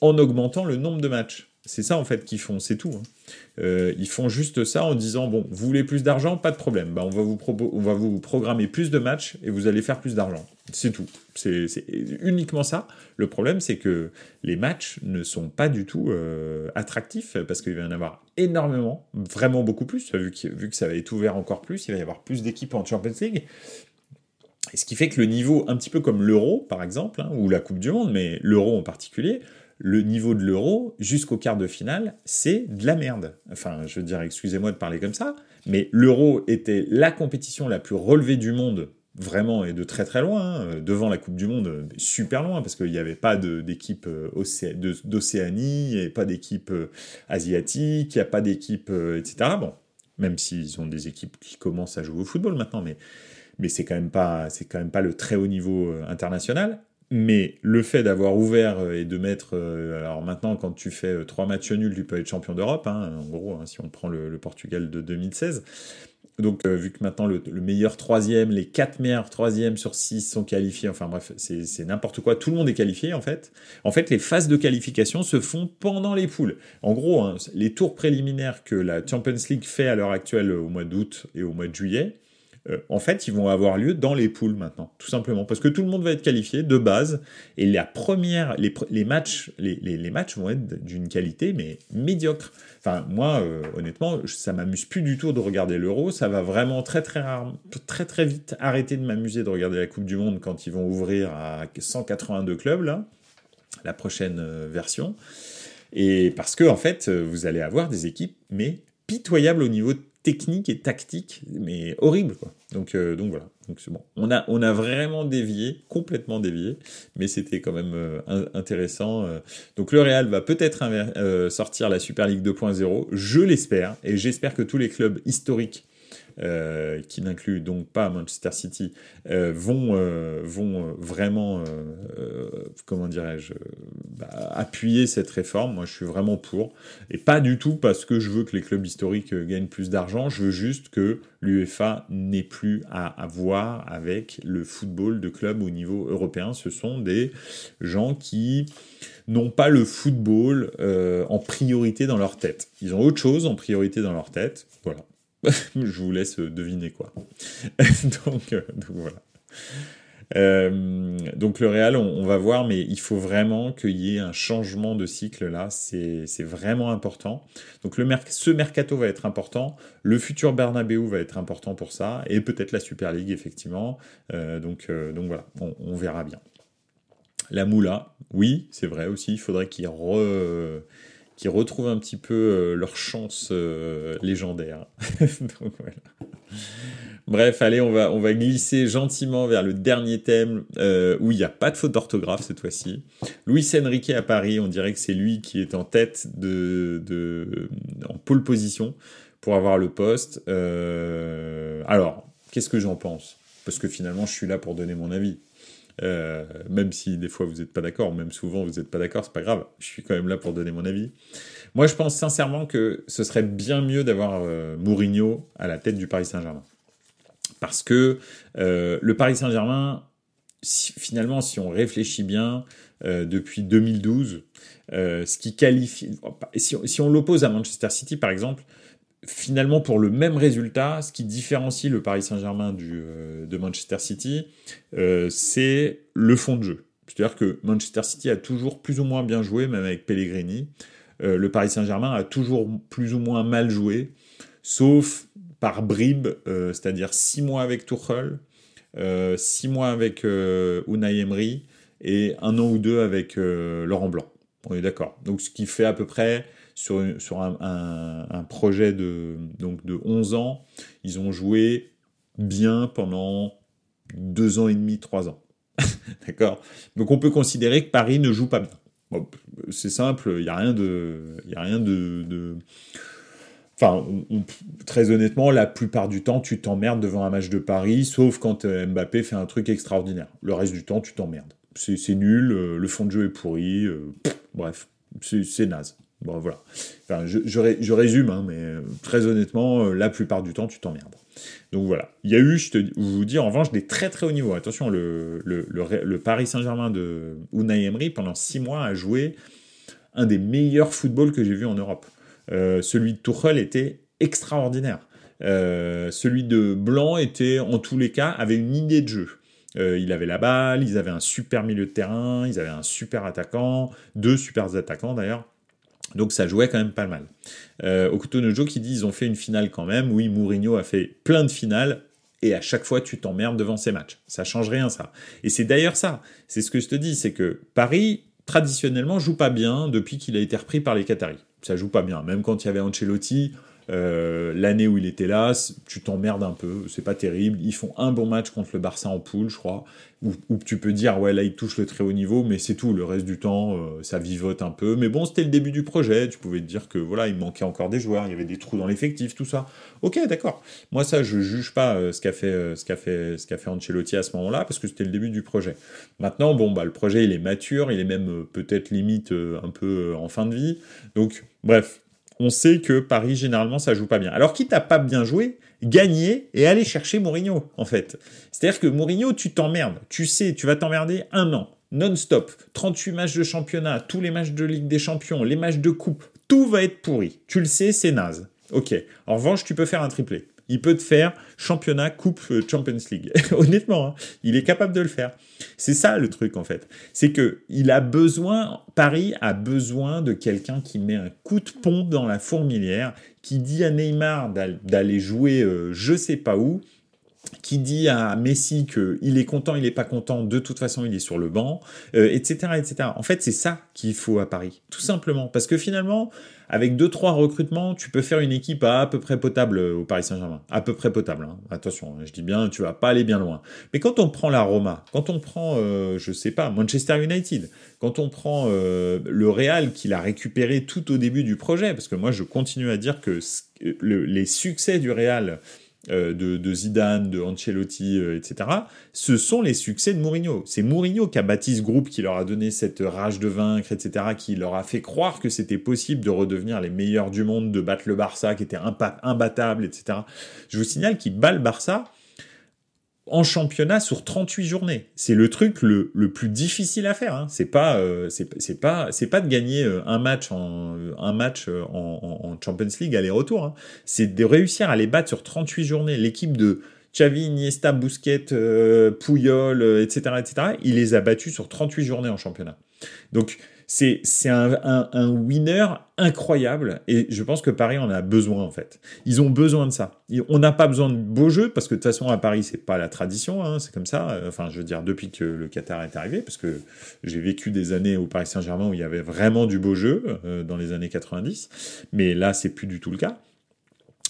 en augmentant le nombre de matchs. C'est ça en fait qu'ils font, c'est tout. Hein. Euh, ils font juste ça en disant bon, vous voulez plus d'argent, pas de problème. Bah, on, va vous on va vous programmer plus de matchs et vous allez faire plus d'argent. C'est tout. C'est uniquement ça. Le problème, c'est que les matchs ne sont pas du tout euh, attractifs parce qu'il va y en avoir énormément, vraiment beaucoup plus. Vu que, vu que ça va être ouvert encore plus, il va y avoir plus d'équipes en Champions League. Et ce qui fait que le niveau, un petit peu comme l'Euro par exemple, hein, ou la Coupe du Monde, mais l'Euro en particulier, le niveau de l'euro jusqu'au quart de finale, c'est de la merde. Enfin, je dire, excusez-moi de parler comme ça, mais l'euro était la compétition la plus relevée du monde, vraiment, et de très très loin, hein, devant la Coupe du Monde, super loin, parce qu'il n'y avait pas d'équipe euh, d'Océanie, avait pas d'équipe euh, asiatique, il n'y a pas d'équipe, euh, etc. Bon, même s'ils ont des équipes qui commencent à jouer au football maintenant, mais mais c'est quand pas c'est quand même pas le très haut niveau international mais le fait d'avoir ouvert euh, et de mettre. Euh, alors maintenant, quand tu fais euh, trois matchs nuls, tu peux être champion d'Europe, hein, en gros, hein, si on prend le, Portugal de 2016. Donc, vu que maintenant le, meilleur troisième, les quatre meilleurs troisièmes sur six sont qualifiés, enfin bref, c'est n'importe quoi, tout le monde est qualifié en fait. En fait, les phases de qualification se font pendant les poules. En gros, hein, les tours préliminaires que la Champions League fait à l'heure actuelle au mois d'août et au mois de juillet, euh, en fait, ils vont avoir lieu dans les poules maintenant, tout simplement, parce que tout le monde va être qualifié de base, et la première, les, matchs, les, matchs vont être d'une qualité mais médiocre. Enfin, moi, euh, honnêtement, ça m'amuse plus du tout de regarder l'Euro. Ça va vraiment très très très très vite arrêter de m'amuser de regarder la Coupe du Monde quand ils vont ouvrir à 182 clubs la prochaine euh, version. Et parce que en fait, vous allez avoir des équipes mais pitoyables au niveau technique et tactique, mais horrible quoi. Donc, euh, donc voilà. Donc bon. On a, on a vraiment dévié, complètement dévié, mais c'était quand même euh, intéressant. Euh. Donc le Real va peut-être sortir la Super League 2.0, je l'espère, et j'espère que tous les clubs historiques euh, qui n'inclut donc pas Manchester City, euh, vont, euh, vont vraiment, comment dirais-je, bah, appuyer cette réforme. Moi, je suis vraiment pour. Et pas du tout parce que je veux que les clubs historiques gagnent plus d'argent. Je veux juste que l'UEFA n'ait plus à, avoir voir avec le football de club au niveau européen. Ce sont des gens qui n'ont pas le football en priorité dans leur tête. Ils ont autre chose en priorité dans leur tête. Voilà. je vous laisse deviner quoi. donc, euh, donc, voilà. Euh, donc le Real, on, va voir, mais il faut vraiment qu'il y ait un changement de cycle là, c'est vraiment important. Donc le ce mercato va être important, le futur Bernabeu va être important pour ça, et peut-être la Super League effectivement. Euh, donc, donc voilà, on, verra bien. La Moula, oui, c'est vrai aussi, il faudrait qu'il re qui retrouvent un petit peu euh, leur chance euh, légendaire. Bref, allez, on va, on va glisser gentiment vers le dernier thème euh, où il n'y a pas de faute d'orthographe cette fois-ci. Luis Enrique à Paris, on dirait que c'est lui qui est en tête de, de en pole position pour avoir le poste. alors, qu'est-ce que j'en pense? Parce que finalement, je suis là pour donner mon avis. Euh, même si des fois vous n'êtes pas d'accord, même souvent vous n'êtes pas d'accord, c'est pas grave, je suis quand même là pour donner mon avis. Moi je pense sincèrement que ce serait bien mieux d'avoir euh, Mourinho à la tête du Paris Saint-Germain. Parce que euh, le Paris Saint-Germain, finalement, si on réfléchit bien, depuis 2012, ce qui qualifie. Si on l'oppose à Manchester City, par exemple, finalement, pour le même résultat, ce qui différencie le Paris Saint-Germain euh, de Manchester City, euh, c'est le fond de jeu. C'est-à-dire que Manchester City a toujours plus ou moins bien joué, même avec Pellegrini. Euh, le Paris Saint-Germain a toujours plus ou moins mal joué, sauf par bribes, c'est-à-dire six mois avec Tuchel, six mois avec Unai Emery et un an ou deux avec Laurent Blanc. On est d'accord. Donc ce qui fait à peu près sur, un, projet de, donc de 11 ans, ils ont joué bien pendant deux ans et demi, trois ans. D'accord? Donc on peut considérer que Paris ne joue pas bien. c'est simple, il n'y a rien de... Y a rien de, Enfin, très honnêtement, la plupart du temps, tu t'emmerdes devant un match de Paris, sauf quand euh, Mbappé fait un truc extraordinaire. Le reste du temps, tu t'emmerdes. C'est nul, euh, le fond de jeu est pourri, euh, bref, c'est naze. Bon, voilà. Enfin, je, je, résume, hein, mais très honnêtement, la plupart du temps, tu t'emmerdes. Donc voilà. Il y a eu, je, te, vous dis, en revanche, des très très hauts niveaux. Attention, le, le, Paris Saint-Germain de Unai Emery, pendant six mois, a joué un des meilleurs footballs que j'ai vu en Europe. Euh, celui de Tuchel était extraordinaire. Euh, celui de Blanc était, en tous les cas, avait une idée de jeu. Euh, il avait la balle, ils avaient un super milieu de terrain, ils avaient un super attaquant, deux super attaquants d'ailleurs. Donc ça jouait quand même pas mal. Euh, Okuto Nojo qui dit ils ont fait une finale quand même. Oui, Mourinho a fait plein de finales et à chaque fois tu t'emmerdes devant ces matchs. Ça change rien ça. Et c'est d'ailleurs ça. C'est ce que je te dis, c'est que Paris traditionnellement joue pas bien depuis qu'il a été repris par les Qataris ça joue pas bien. Même quand il y avait Ancelotti, euh, l'année où il était là, tu t'emmerdes un peu, c'est pas terrible. Ils font un bon match contre le Barça en poule, je crois, où, tu peux dire, ouais, là, ils touchent le très haut niveau, mais c'est tout. Le reste du temps, euh, ça vivote un peu. Mais bon, c'était le début du projet. Tu pouvais te dire que, voilà, il manquait encore des joueurs, il y avait des trous dans l'effectif, tout ça. Ok, d'accord. Moi, ça, je juge pas euh, ce qu'a fait, ce qu'a fait, fait Ancelotti à ce moment-là, parce que c'était le début du projet. Maintenant, bon, bah, le projet, il est mature, il est même peut-être limite un peu en fin de vie. Donc, bref, on sait que Paris, généralement, ça joue pas bien. Alors, quitte à pas bien jouer, gagner et aller chercher Mourinho, en fait. C'est-à-dire que Mourinho, tu t'emmerdes. Tu sais, tu vas t'emmerder un an, non-stop. 38 matchs de championnat, tous les matchs de Ligue des Champions, les matchs de coupe, tout va être pourri. Tu le sais, c'est naze. Ok. En revanche, tu peux faire un triplé. Il peut te faire championnat, coupe, euh, Champions League. Honnêtement, hein, il est capable de le faire. C'est ça le truc en fait. C'est que il a besoin, Paris a besoin de quelqu'un qui met un coup de pompe dans la fourmilière, qui dit à Neymar d'aller jouer euh, je sais pas où, qui dit à Messi qu'il est content, il n'est pas content, de toute façon il est sur le banc, etc., euh, etc. En fait, c'est ça qu'il faut à Paris, tout simplement. Parce que finalement, avec deux trois recrutements, tu peux faire une équipe à, peu près potable euh, au Paris Saint-Germain. À peu près potable. Hein. Attention, hein, je dis bien, tu vas pas aller bien loin. Mais quand on prend la Roma, quand on prend, euh, je sais pas, Manchester United, quand on prend le Real qu'il a récupéré tout au début du projet, parce que moi je continue à dire que les succès du Real euh, de, Zidane, de Ancelotti, euh, etc., ce sont les succès de Mourinho. C'est Mourinho qui a bâti ce groupe, qui leur a donné cette rage de vaincre, etc., qui leur a fait croire que c'était possible de redevenir les meilleurs du monde, de battre le Barça, qui était imbattable, etc. Je vous signale qu'il bat le Barça en championnat sur 38 journées. C'est le truc le, le, plus difficile à faire. Hein. C'est pas, euh, c'est pas, c'est pas de gagner euh, un match en un match euh, en, en, Champions League aller-retour. Hein. C'est de réussir à les battre sur 38 journées. L'équipe de Xavi, Iniesta, Busquets, euh, Puyol, etc., etc. Il les a battus sur 38 journées en championnat. Donc c'est un, winner incroyable et je pense que Paris en a besoin en fait. Ils ont besoin de ça. On n'a pas besoin de beaux jeux parce que de toute façon à Paris c'est pas la tradition, hein, c'est comme ça. Enfin je veux dire depuis que le Qatar est arrivé parce que j'ai vécu des années au Paris Saint-Germain où il y avait vraiment du beau jeu euh, dans les années 90, mais là c'est plus du tout le cas.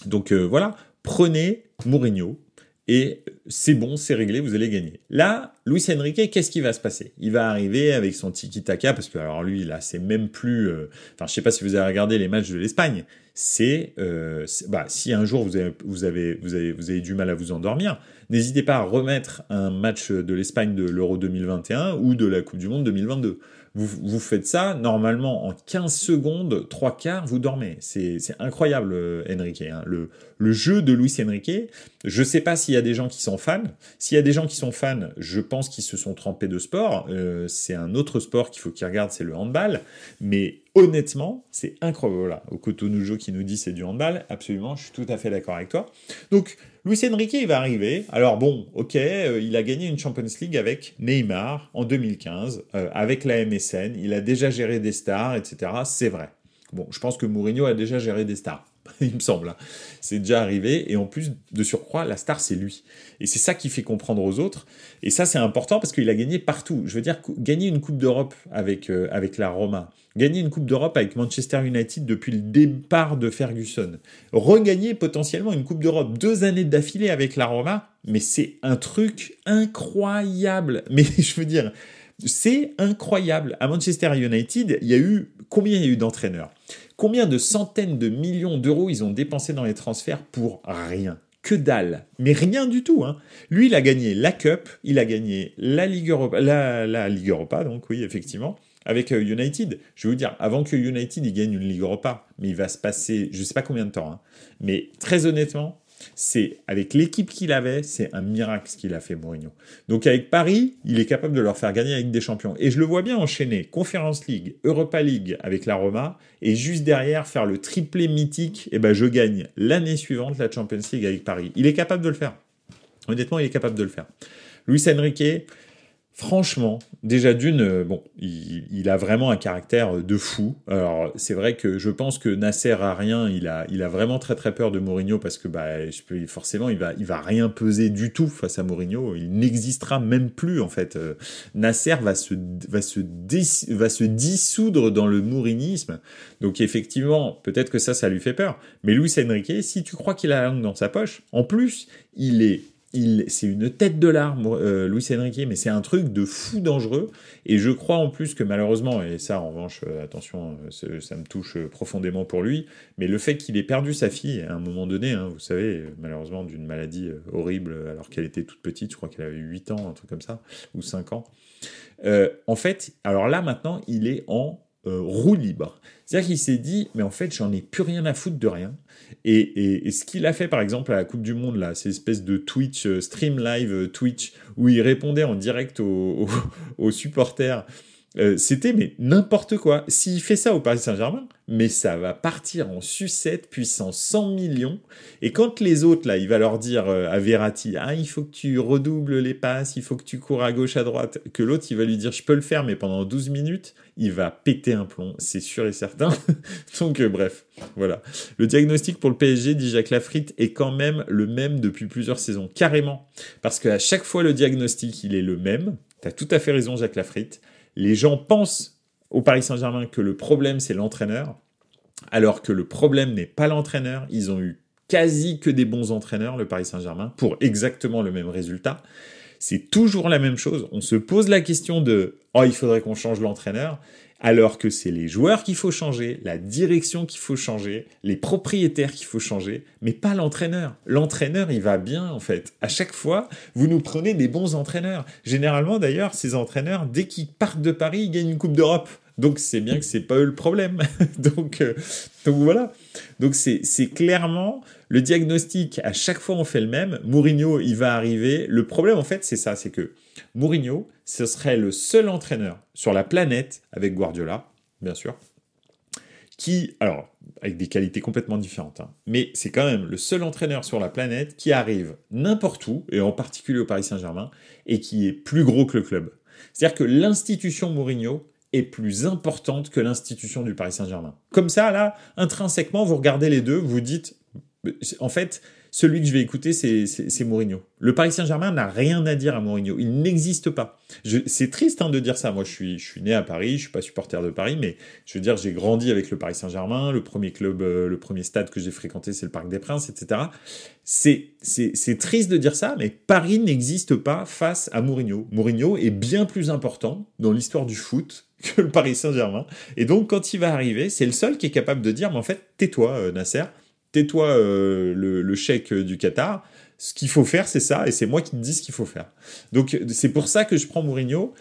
Donc euh, voilà, prenez Mourinho, et c'est bon, c'est réglé, vous allez gagner. Là, Luis Enrique, qu'est-ce qui va se passer? Il va arriver avec son tiki-taka, parce que alors lui, là, c'est même plus... Euh, enfin, je sais pas si vous avez regardé les matchs de l'Espagne, c'est... Euh, bah, si un jour vous, avez, vous, avez, vous avez du mal à vous endormir, n'hésitez pas à remettre un match de l'Espagne de l'Euro 2021 ou de la Coupe du Monde 2022. Vous, vous, faites ça, normalement, en 15 secondes, trois quarts, vous dormez. C'est incroyable, euh, Enrique. Hein. Le, le jeu de Luis Enrique, je sais pas s'il y a des gens qui sont fans. S'il y a des gens qui sont fans, je pense qu'ils se sont trempés de sport. Euh, c'est un autre sport qu'il faut qu'ils regardent, c'est le handball. Mais honnêtement, c'est incroyable. Voilà, Okoto Nujo qui nous dit c'est du handball. Absolument, je suis tout à fait d'accord avec toi. Donc, Luis Enrique, il va arriver. Alors bon, ok, euh, il a gagné une Champions League avec Neymar en 2015, euh, avec la MSN. Il a déjà géré des stars, etc. C'est vrai. Bon, je pense que Mourinho a déjà géré des stars. il me semble. Hein. C'est déjà arrivé. Et en plus, de surcroît, la star, c'est lui. Et c'est ça qui fait comprendre aux autres. Et ça, c'est important parce qu'il a gagné partout. Je veux dire, gagner une Coupe d'Europe avec, euh, avec la Roma, gagner une Coupe d'Europe avec Manchester United depuis le départ de Ferguson, regagner potentiellement une Coupe d'Europe deux années d'affilée avec la Roma, mais c'est un truc incroyable. Mais je veux dire, C'est incroyable. À Manchester United, il y a eu combien il y a eu d'entraîneurs? Combien de centaines de millions d'euros ils ont dépensé dans les transferts pour rien? Que dalle, mais rien du tout. Hein. Lui, il a gagné la Cup, il a gagné la Ligue Europa, la, Ligue Europa, donc oui, effectivement, avec euh, United. Je vais vous dire, avant que United il gagne une Ligue Europa, mais il va se passer, je sais pas combien de temps, hein. mais très honnêtement, c'est avec l'équipe qu'il avait, c'est un miracle ce qu'il a fait Mourinho. Donc avec Paris, il est capable de leur faire gagner avec des champions. Et je le vois bien enchaîner Conference League, Europa League avec la Roma, et juste derrière faire le triplé mythique. Et eh ben je gagne l'année suivante la Champions League avec Paris. Il est capable de le faire. Honnêtement, il est capable de le faire. Luis Enrique, Franchement, déjà d'une, euh, bon, il, a vraiment un caractère de fou. Alors, c'est vrai que je pense que Nasser a rien, il a, il a vraiment très très peur de Mourinho parce que bah, forcément, il va, il va rien peser du tout face à Mourinho. Il n'existera même plus en fait. Euh, Nasser va se, va se, va se dissoudre dans le mourinisme. Donc effectivement, peut-être que ça, ça lui fait peur. Mais Luis Enrique, si tu crois qu'il a la langue dans sa poche, en plus, il est c'est une tête de l'arme, euh, Luis mais c'est un truc de fou dangereux. Et je crois en plus que malheureusement, et ça en revanche, euh, attention, euh, ça me touche profondément pour lui, mais le fait qu'il ait perdu sa fille à un moment donné, hein, vous savez, malheureusement d'une maladie horrible alors qu'elle était toute petite, je crois qu'elle avait 8 ans, un truc comme ça, ou 5 ans. en fait, alors là maintenant, il est en roue libre. C'est-à-dire qu'il s'est dit, mais en fait, j'en ai plus rien à foutre de rien. Et, ce qu'il a fait, par exemple, à la Coupe du Monde, là, ces espèces de Twitch, euh, stream live euh, Twitch, où il répondait en direct aux, supporters, euh, c'était mais n'importe quoi. S'il fait ça au Paris Saint-Germain, mais ça va partir en sucette puissance 100 millions. Et quand les autres, là, il va leur dire à Verratti, ah, il faut que tu redoubles les passes, il faut que tu cours à gauche, à droite, que l'autre, il va lui dire, je peux le faire, mais pendant 12 minutes, il va péter un plomb, c'est sûr et certain. Donc euh, bref, voilà. Le diagnostic pour le PSG, dit Jacques Lafritte, est quand même le même depuis plusieurs saisons, carrément. Parce qu'à chaque fois le diagnostic, il est le même. Tu as tout à fait raison, Jacques Lafritte. Les gens pensent au Paris Saint-Germain que le problème, c'est l'entraîneur, alors que le problème n'est pas l'entraîneur. Ils ont eu quasi que des bons entraîneurs, le Paris Saint-Germain, pour exactement le même résultat c'est toujours la même chose. On se pose la question de oh, il faudrait qu'on change l'entraîneur, alors que c'est les joueurs qu'il faut changer, la direction qu'il faut changer, les propriétaires qu'il faut changer, mais pas l'entraîneur. L'entraîneur, il va bien en fait. À chaque fois, vous nous prenez des bons entraîneurs. Généralement d'ailleurs, ces entraîneurs, dès qu'ils partent de Paris, ils gagnent une Coupe d'Europe. Donc c'est bien que c'est pas eux le problème. donc, euh, donc voilà. Donc c'est clairement le diagnostic. À chaque fois on fait le même. Mourinho il va arriver. Le problème en fait c'est ça, c'est que Mourinho ce serait le seul entraîneur sur la planète avec Guardiola, bien sûr, qui alors avec des qualités complètement différentes, hein, mais c'est quand même le seul entraîneur sur la planète qui arrive n'importe où et en particulier au Paris Saint-Germain et qui est plus gros que le club. C'est-à-dire que l'institution Mourinho, est plus importante que l'institution du Paris Saint-Germain. Comme ça, là, intrinsèquement, vous regardez les deux, vous dites, en fait, celui que je vais écouter, c'est Mourinho. Le Paris Saint-Germain n'a rien à dire à Mourinho. Il n'existe pas. C'est triste hein, de dire ça. Moi, je suis, je suis né à Paris, je suis pas supporter de Paris, mais je veux dire, j'ai grandi avec le Paris Saint-Germain. Le premier club, euh, le premier stade que j'ai fréquenté, c'est le Parc des Princes, etc. C'est triste de dire ça, mais Paris n'existe pas face à Mourinho. Mourinho est bien plus important dans l'histoire du foot que le Paris Saint-Germain. Et donc, quand il va arriver, c'est le seul qui est capable de dire, mais en fait, tais-toi, euh, Nasser, tais-toi, euh, le, chèque du Qatar. Ce qu'il faut faire, c'est ça, et c'est moi qui te dis ce qu'il faut faire. Donc, c'est pour ça que je prends Mourinho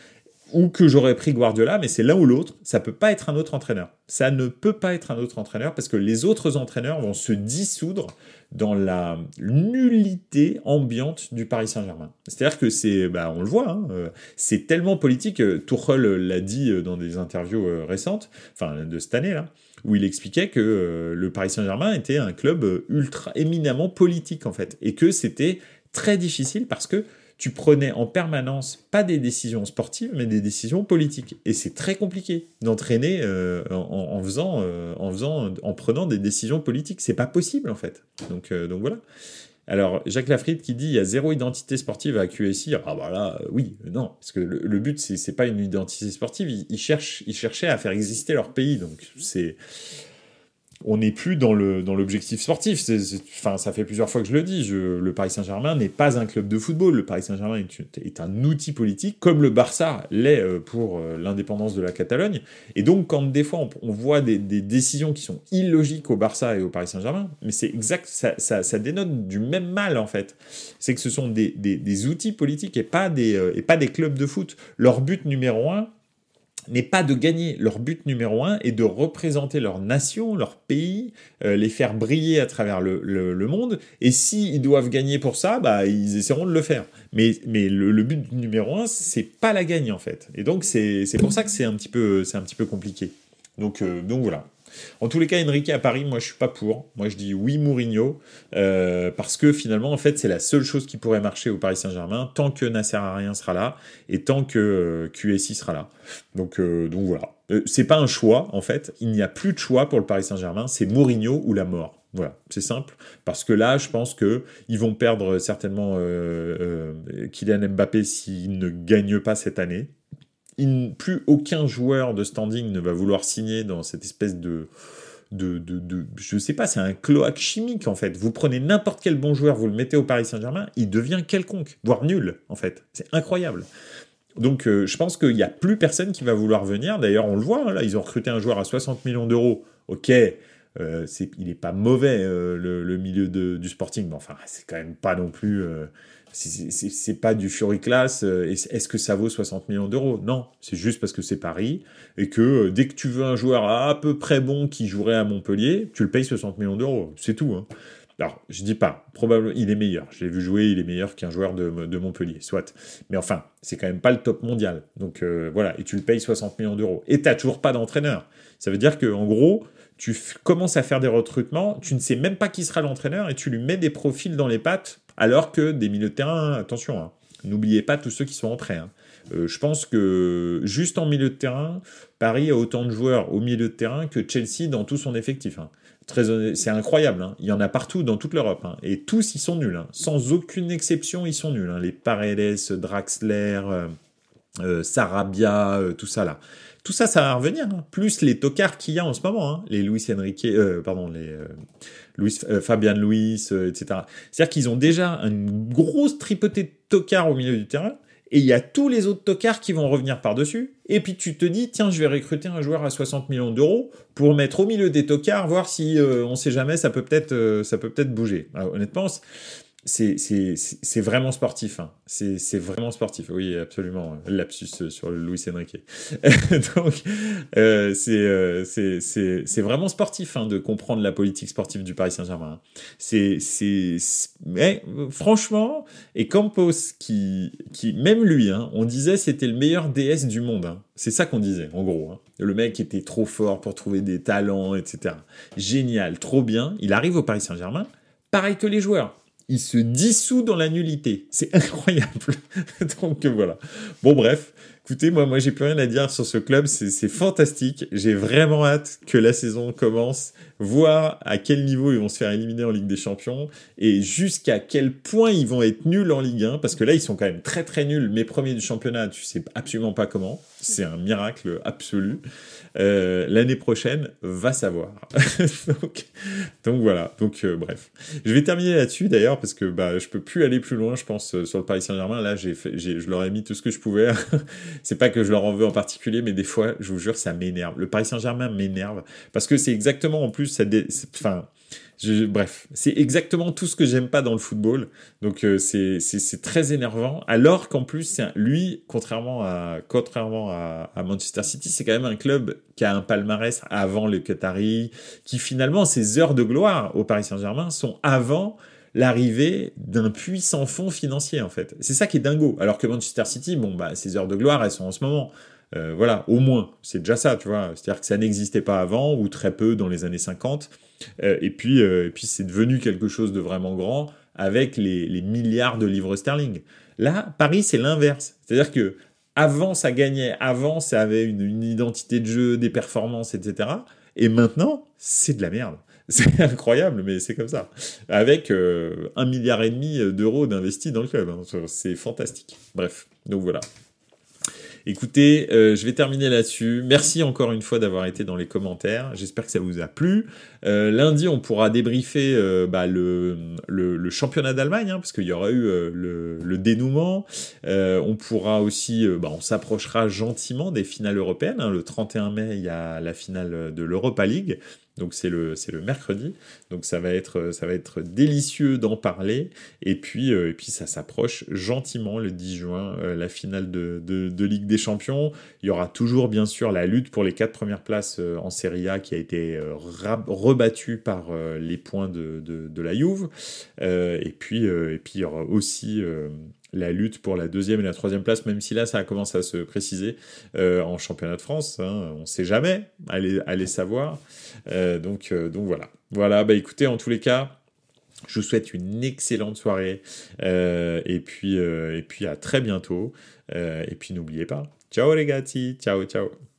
ou que j'aurais pris Guardiola, mais c'est l'un ou l'autre. Ça peut pas être un autre entraîneur. Ça ne peut pas être un autre entraîneur parce que les autres entraîneurs vont se dissoudre dans la nullité ambiante du Paris Saint-Germain. C'est-à-dire que c'est, bah, on le voit, hein, euh, c'est tellement politique. Euh, Tuchel l'a dit euh, dans des interviews récentes, enfin de cette année là, où il expliquait que le Paris Saint-Germain était un club ultra éminemment politique en fait, et que c'était très difficile parce que tu prenais en permanence pas des décisions sportives, mais des décisions politiques. Et c'est très compliqué d'entraîner euh, en, faisant, euh, en faisant, en prenant des décisions politiques. C'est pas possible en fait. Donc, euh, donc voilà. Alors, Jacques Lafritte qui dit il y a zéro identité sportive à QSI. Ah bah là, oui, non, parce que le, but c'est, pas une identité sportive. Ils, cherchent, ils cherchaient à faire exister leur pays, donc c'est on n'est plus dans le dans l'objectif sportif. enfin, ça fait plusieurs fois que je le dis. le Paris Saint-Germain n'est pas un club de football. Le Paris Saint-Germain est, un outil politique, comme le Barça l'est euh, pour euh, l'indépendance de la Catalogne. Et donc, quand des fois on, voit des, décisions qui sont illogiques au Barça et au Paris Saint-Germain, mais c'est exact, ça, dénote du même mal en fait. C'est que ce sont des, outils politiques et pas des euh, et pas des clubs de foot. Leur but numéro un, n'est pas de gagner. Leur but numéro un est de représenter leur nation, leur pays, euh, les faire briller à travers le, monde. Et s'ils doivent gagner pour ça, bah, ils essaieront de le faire. Mais, mais le, but numéro un, c'est pas la gagne en fait. Et donc c'est pour ça que c'est un petit peu, un petit peu compliqué. Donc, euh, donc voilà. En tous les cas, Enrique à Paris, moi je suis pas pour. Moi je dis oui Mourinho euh, parce que finalement en fait c'est la seule chose qui pourrait marcher au Paris Saint-Germain tant que Nasser Arien sera là et tant que euh, QSI sera là. Donc euh, donc voilà. c'est pas un choix en fait. Il n'y a plus de choix pour le Paris Saint-Germain. C'est Mourinho ou la mort. Voilà, c'est simple. Parce que là, je pense que ils vont perdre certainement Kylian Mbappé s'il ne gagne pas cette année plus aucun joueur de standing ne va vouloir signer dans cette espèce de, de, de, de je sais pas, c'est un cloaque chimique en fait. Vous prenez n'importe quel bon joueur, vous le mettez au Paris Saint-Germain, il devient quelconque, voire nul en fait. C'est incroyable. Donc euh, je pense qu'il n'y a plus personne qui va vouloir venir. D'ailleurs, on le voit, hein, là, ils ont recruté un joueur à 60 millions d'euros. Ok, euh, il n'est pas mauvais euh, le, milieu du sporting, mais enfin, c'est quand même pas non plus c'est pas du Fury Class. Euh, est-ce que ça vaut 60 millions d'euros? Non, c'est juste parce que c'est Paris et que euh, dès que tu veux un joueur à, peu près bon qui jouerait à Montpellier, tu le payes 60 millions d'euros. C'est tout. Hein. Alors, je dis pas, probablement, il est meilleur. Je l'ai vu jouer, il est meilleur qu'un joueur de, Montpellier, soit. Mais enfin, c'est quand même pas le top mondial. Donc euh, voilà, et tu le payes 60 millions d'euros. Et t'as toujours pas d'entraîneur. Ça veut dire que en gros, tu commences à faire des recrutements, tu ne sais même pas qui sera l'entraîneur et tu lui mets des profils dans les pattes alors que des milieux de terrain, attention, hein, n'oubliez pas tous ceux qui sont entrés. Hein. Euh, je pense que juste en milieu de terrain, Paris a autant de joueurs au milieu de terrain que Chelsea dans tout son effectif. Hein. C'est incroyable. Il y en a partout dans toute l'Europe. Et tous, ils sont nuls. Sans aucune exception, ils sont nuls. Les Paredes, Draxler, euh, euh, Sarabia, tout ça là. Tout ça, ça va revenir. Plus les tocards qu'il y a en ce moment. Les Luis Enrique, pardon, les Louis, euh, Fabian Louis, euh, etc. C'est-à-dire qu'ils ont déjà une grosse tripotée de tocards au milieu du terrain, et il y a tous les autres tocards qui vont revenir par-dessus, et puis tu te dis, tiens, je vais recruter un joueur à 60 millions d'euros pour mettre au milieu des tocards, voir si, euh, on sait jamais, ça peut peut-être ça peut peut-être bouger. honnêtement, c'est vraiment sportif. Hein. C'est vraiment sportif. Oui, absolument. Lapsus sur le Louis Enrique. Donc, euh, euh c'est vraiment sportif hein, de comprendre la politique sportive du Paris Saint-Germain. C'est franchement, et Campos qui, qui même lui, hein, on disait c'était le meilleur DS du monde. C'est ça qu'on disait, en gros. Le mec était trop fort pour trouver des talents, etc. Génial, trop bien. Il arrive au Paris Saint-Germain. Pareil que les joueurs il se dissout dans la nullité. C'est incroyable. Donc voilà. Bon bref, écoutez, moi, moi j'ai plus rien à dire sur ce club, c'est fantastique. J'ai vraiment hâte que la saison commence, voir à quel niveau ils vont se faire éliminer en Ligue des Champions et jusqu'à quel point ils vont être nuls en Ligue 1, parce que là ils sont quand même très très nuls. Mes premiers du championnat, tu sais absolument pas comment. C'est un miracle absolu. Euh, l'année prochaine, va savoir. donc, voilà. Donc euh, bref, je vais terminer là-dessus d'ailleurs parce que bah je peux plus aller plus loin, je pense, euh, sur le Paris Saint-Germain. Là, j'ai, je leur ai mis tout ce que je pouvais. c'est pas que je leur en veux en particulier, mais des fois, je vous jure, ça m'énerve. Le Paris Saint-Germain m'énerve parce que c'est exactement en plus, bref, c'est exactement tout ce que j'aime pas dans le football. Donc euh, c'est très énervant. Alors qu'en plus, lui, contrairement à contrairement à, Manchester City, c'est quand même un club qui a un palmarès avant le Qatari, qui finalement ses heures de gloire au Paris Saint-Germain sont avant l'arrivée d'un puissant fonds financier en fait. C'est ça qui est dingo. Alors que Manchester City, bon bah ses heures de gloire, elles sont en ce moment. Euh, voilà, au moins, c'est déjà ça, tu vois. C'est-à-dire que ça n'existait pas avant ou très peu dans les années 50. Euh, et puis, euh, puis c'est devenu quelque chose de vraiment grand avec les, milliards de livres sterling. Là, Paris, c'est l'inverse. C'est-à-dire que avant, ça gagnait, avant, ça avait une, identité de jeu, des performances, etc. Et maintenant, c'est de la merde. C'est incroyable, mais c'est comme ça. Avec un milliard et demi d'euros d'investis dans le club. Hein. C'est fantastique. Bref, donc voilà. Écoutez, euh, je vais terminer là-dessus. Merci encore une fois d'avoir été dans les commentaires. J'espère que ça vous a plu. Euh, lundi, on pourra débriefer euh, bah, le, championnat d'Allemagne, hein, parce qu'il y aura eu le, le, dénouement. on pourra aussi, bah, on s'approchera gentiment des finales européennes. Hein. Le 31 mai, il y a la finale de l'Europa League. Donc c'est le, le mercredi. Donc ça va être, ça va être délicieux d'en parler. Et puis, euh, et puis ça s'approche gentiment le 10 juin, euh, la finale de, de, Ligue des Champions. Il y aura toujours bien sûr la lutte pour les quatre premières places euh, en Serie A qui a été rebattue par les points de, de, la Juve. et, puis, et puis il y aura aussi la lutte pour la deuxième et la troisième place, même si là ça a commencé à se préciser euh, en championnat de France. Hein, on ne sait jamais, allez, allez savoir. Euh, donc, euh, donc voilà. Voilà, bah écoutez, en tous les cas, je vous souhaite une excellente soirée et, puis, et puis à très bientôt. et puis n'oubliez pas, ciao les gars, ciao, ciao.